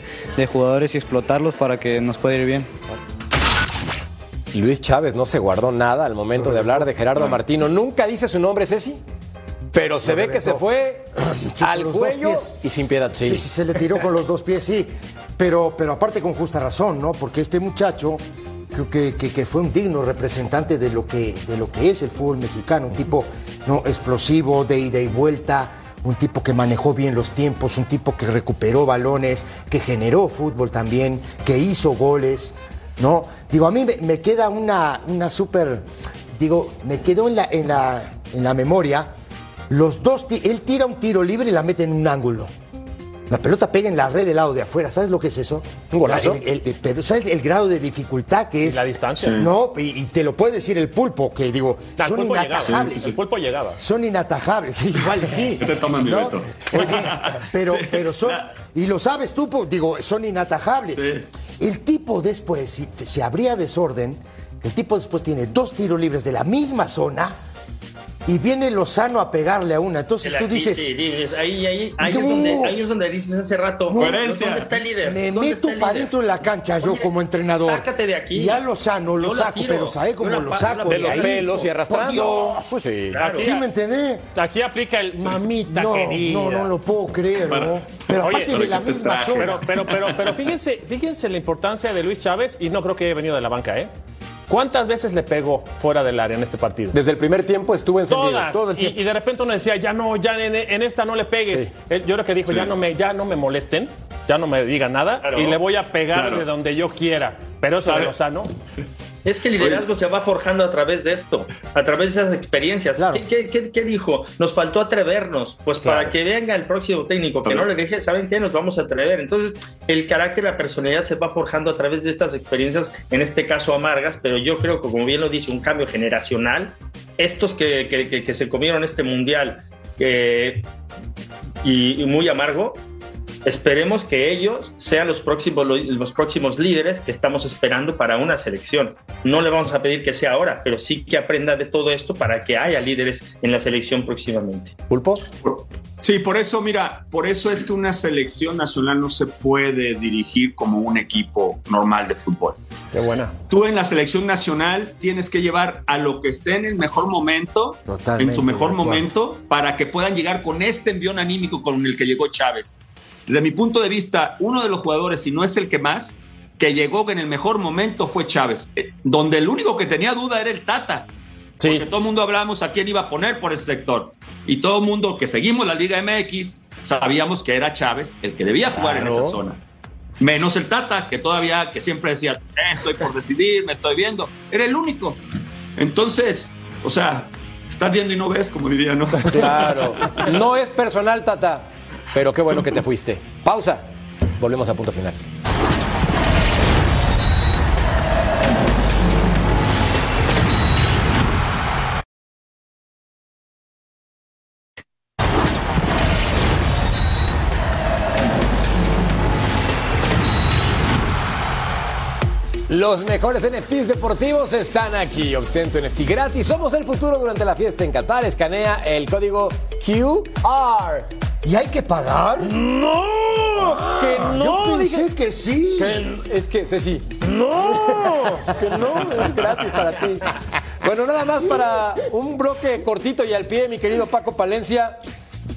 jugadores y explotarlos para que nos pueda ir bien. Luis Chávez no se guardó nada al momento de hablar de Gerardo Martino. Nunca dice su nombre, Ceci. Pero se ve que se fue al cuello y sin piedad. Sí. sí, sí, se le tiró con los dos pies, sí. Pero, pero aparte con justa razón, ¿no? Porque este muchacho creo que, que, fue un digno representante de lo, que, de lo que es el fútbol mexicano, un tipo ¿no? explosivo, de ida y vuelta, un tipo que manejó bien los tiempos, un tipo que recuperó balones, que generó fútbol también, que hizo goles, ¿no? Digo, a mí me, queda una, una súper, digo, me quedó en la, en, la, en la memoria, los dos, él tira un tiro libre y la mete en un ángulo. La pelota pega en la red del lado de afuera. ¿Sabes lo que es eso? Un golazo. pero ¿sabes el grado de dificultad que es? la distancia. No, y, te lo puede decir el pulpo, que digo, son inatajables. el pulpo llegaba. Son inatajables. Igual sí. te toman mi Oye, pero, pero son. Y lo sabes tú, digo, son inatajables. El tipo después, si se abría desorden, el tipo después tiene dos tiros libres de la misma zona y viene Lozano a pegarle a una. Entonces tú dices. ahí, ahí, ahí, es donde, ahí, es donde, dices hace rato. ¿Dónde está el líder? Me meto para dentro de la cancha yo como entrenador. Sácate de aquí. Y a Lozano lo saco, pero ¿sabes cómo lo saco? De, los pelos y arrastrando. Pues sí. ¿Sí me entendés? Aquí aplica el mamita no, querida. No, no lo puedo creer, ¿no? Pero aparte de la misma zona. Pero, pero, pero, pero fíjense, fíjense la importancia de Luis Chávez y no creo que haya venido de la banca, ¿eh? ¿Cuántas veces le pegó fuera del área en este partido? Desde el primer tiempo estuvo encendido. Todas. Todo el tiempo. Y, de repente uno decía, ya no, ya en, esta no le pegues. Yo creo que dijo, ya, no me, ya no me molesten, ya no me digan nada y le voy a pegar de donde yo quiera. Pero eso de Lozano. Es que el liderazgo se va forjando a través de esto, a través de esas experiencias. ¿Qué, dijo? Nos faltó atrevernos. Pues para que venga el próximo técnico que no le deje, ¿saben qué? Nos vamos a atrever. Entonces, el carácter, la personalidad se va forjando a través de estas experiencias, en este caso amargas, pero yo creo que, como bien lo dice, un cambio generacional. Estos que, se comieron este mundial eh, y muy amargo, Esperemos que ellos sean los próximos, los próximos líderes que estamos esperando para una selección. No le vamos a pedir que sea ahora, pero sí que aprenda de todo esto para que haya líderes en la selección próximamente. ¿Pulpo? Sí, por eso, mira, por eso es que una selección nacional no se puede dirigir como un equipo normal de fútbol. Qué buena. Tú en la selección nacional tienes que llevar a lo que esté en el mejor momento, en su mejor momento, para que puedan llegar con este envión anímico con el que llegó Chávez. Desde mi punto de vista, uno de los jugadores, si no es el que más, que llegó en el mejor momento fue Chávez, eh, donde el único que tenía duda era el Tata. Sí. Porque todo el mundo hablábamos a quién iba a poner por ese sector. Y todo el mundo que seguimos la Liga MX sabíamos que era Chávez el que debía jugar en esa zona. Menos el Tata, que todavía, que siempre decía, eh, estoy por decidir, me estoy viendo. Era el único. Entonces, o sea, estás viendo y no ves, como diría, ¿no? Claro. No es personal, Tata. Pero qué bueno que te fuiste. Pausa. Volvemos a punto final. Los mejores NFTs deportivos están aquí. Obtén tu NFT gratis. Somos el futuro durante la fiesta en Qatar. Escanea el código QR. ¿Y hay que pagar? ¡No! ¡Que ah, no! Yo pensé que sí. es que, Ceci, ¡no! que no, es gratis para ti. Bueno, nada más para un bloque cortito y al pie, mi querido Paco Palencia.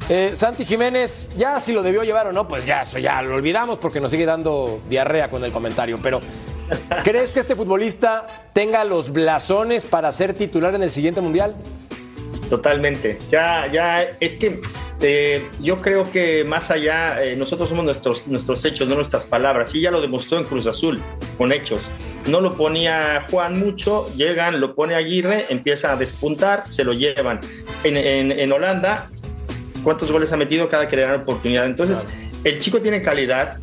Eh, Santi Jiménez, ya si lo debió llevar o no, pues ya, eso ya lo olvidamos porque nos sigue dando diarrea con el comentario. Pero, ¿crees que este futbolista tenga los blasones para ser titular en el siguiente mundial? Totalmente. Ya, ya, es que eh, yo creo que más allá, eh, nosotros somos nuestros, nuestros hechos, no nuestras palabras. Y ya lo demostró en Cruz Azul, con hechos. No lo ponía Juan mucho, llegan, lo pone Aguirre, empieza a despuntar, se lo llevan. En, en, en Holanda, ¿cuántos goles ha metido cada que le dan oportunidad? Entonces, el chico tiene calidad,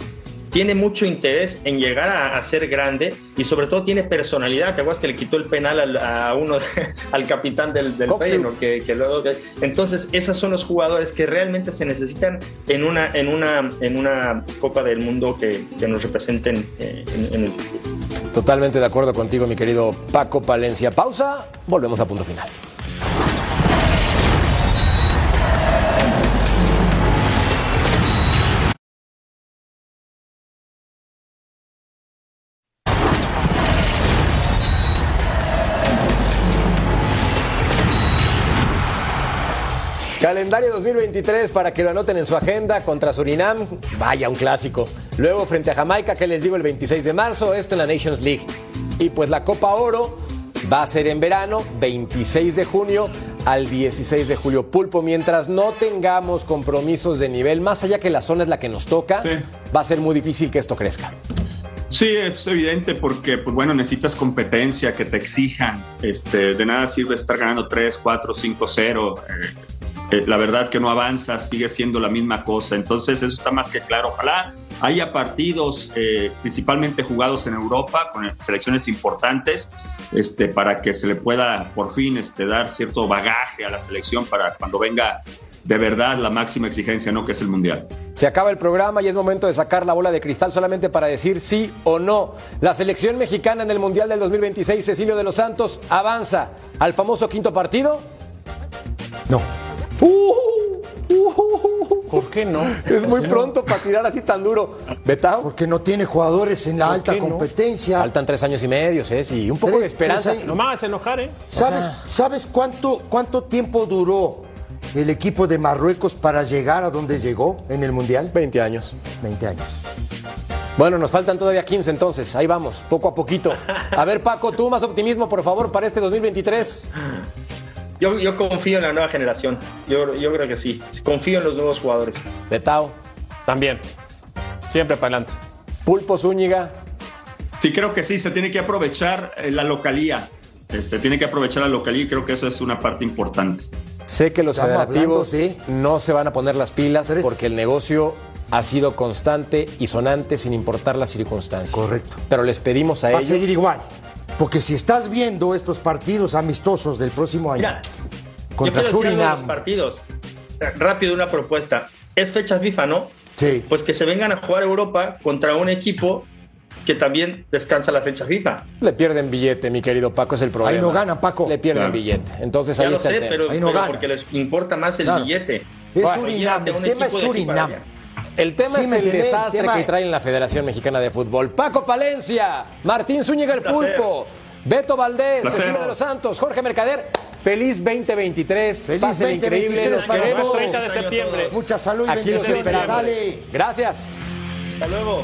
tiene mucho interés en llegar a, ser grande y sobre todo tiene personalidad. ¿Te acuerdas que le quitó el penal al, a uno, al capitán del, del Feyenoord? Que, que, luego, entonces, esos son los jugadores que realmente se necesitan en una, en una, en una Copa del Mundo que, que nos representen eh, en, en el futuro. Totalmente de acuerdo contigo, mi querido Paco Palencia. Pausa, volvemos a punto final. Calendario 2023 para que lo anoten en su agenda contra Surinam. Vaya, un clásico. Luego frente a Jamaica, que les digo el 26 de marzo, esto en la Nations League. Y pues la Copa Oro va a ser en verano, 26 de junio al 16 de julio. Pulpo, mientras no tengamos compromisos de nivel, más allá que la zona es la que nos toca, va a ser muy difícil que esto crezca. Sí, es evidente porque, pues bueno, necesitas competencia, que te exijan. Este, de nada sirve estar ganando 3, 4, 5, 0. Eh, la verdad que no avanza, sigue siendo la misma cosa. Entonces eso está más que claro. Ojalá haya partidos eh, principalmente jugados en Europa con selecciones importantes este, para que se le pueda por fin este, dar cierto bagaje a la selección para cuando venga de verdad la máxima exigencia, ¿no? Que es el Mundial. Se acaba el programa y es momento de sacar la bola de cristal solamente para decir sí o no. La selección mexicana en el Mundial del 2026, Cecilio de los Santos, avanza al famoso quinto partido. No. ¿Por qué no? Es muy pronto para tirar así tan duro. ¿Betao? Porque no tiene jugadores en la alta competencia. Faltan tres años y medio, ¿eh? Y un poco de esperanza. No me hagas enojar, ¿eh? ¿Sabes, ¿sabes cuánto, cuánto tiempo duró el equipo de Marruecos para llegar a donde llegó en el Mundial? 20 años. 20 años. Bueno, nos faltan todavía 15 entonces. Ahí vamos, poco a poquito. A ver, Paco, tú más optimismo, por favor, para este 2023. Yo, confío en la nueva generación. Yo, creo que sí. Confío en los nuevos jugadores. Betao. También. Siempre para adelante. Pulpo Zúñiga. Sí, creo que sí. Se tiene que aprovechar eh, la localía. Este, tiene que aprovechar la localía y creo que eso es una parte importante. Sé que los federativos no se van a poner las pilas porque el negocio ha sido constante y sonante sin importar las circunstancias. Correcto. Pero les pedimos a ellos. Va a seguir igual. Porque si estás viendo estos partidos amistosos del próximo año contra Surinam. Los partidos. Rápido una propuesta. Es fecha FIFA, ¿no? Sí. Pues que se vengan a jugar Europa contra un equipo que también descansa la fecha FIFA. Le pierden billete, mi querido Paco, es el problema. Ahí no ganan, Paco. Le pierden billete. Entonces ahí está Pero, ahí no porque les importa más el billete. Es Surinam, el tema es Surinam. El tema es el desastre que trae en la Federación Mexicana de Fútbol. Paco Palencia, Martín Zúñiga el Pulpo, Beto Valdés, Cecilio de los Santos, Jorge Mercader. Feliz 2023. Feliz 2023. increíble. Nos queremos. 30 de septiembre. Mucha salud y Aquí bendiciones. Gracias. Hasta luego.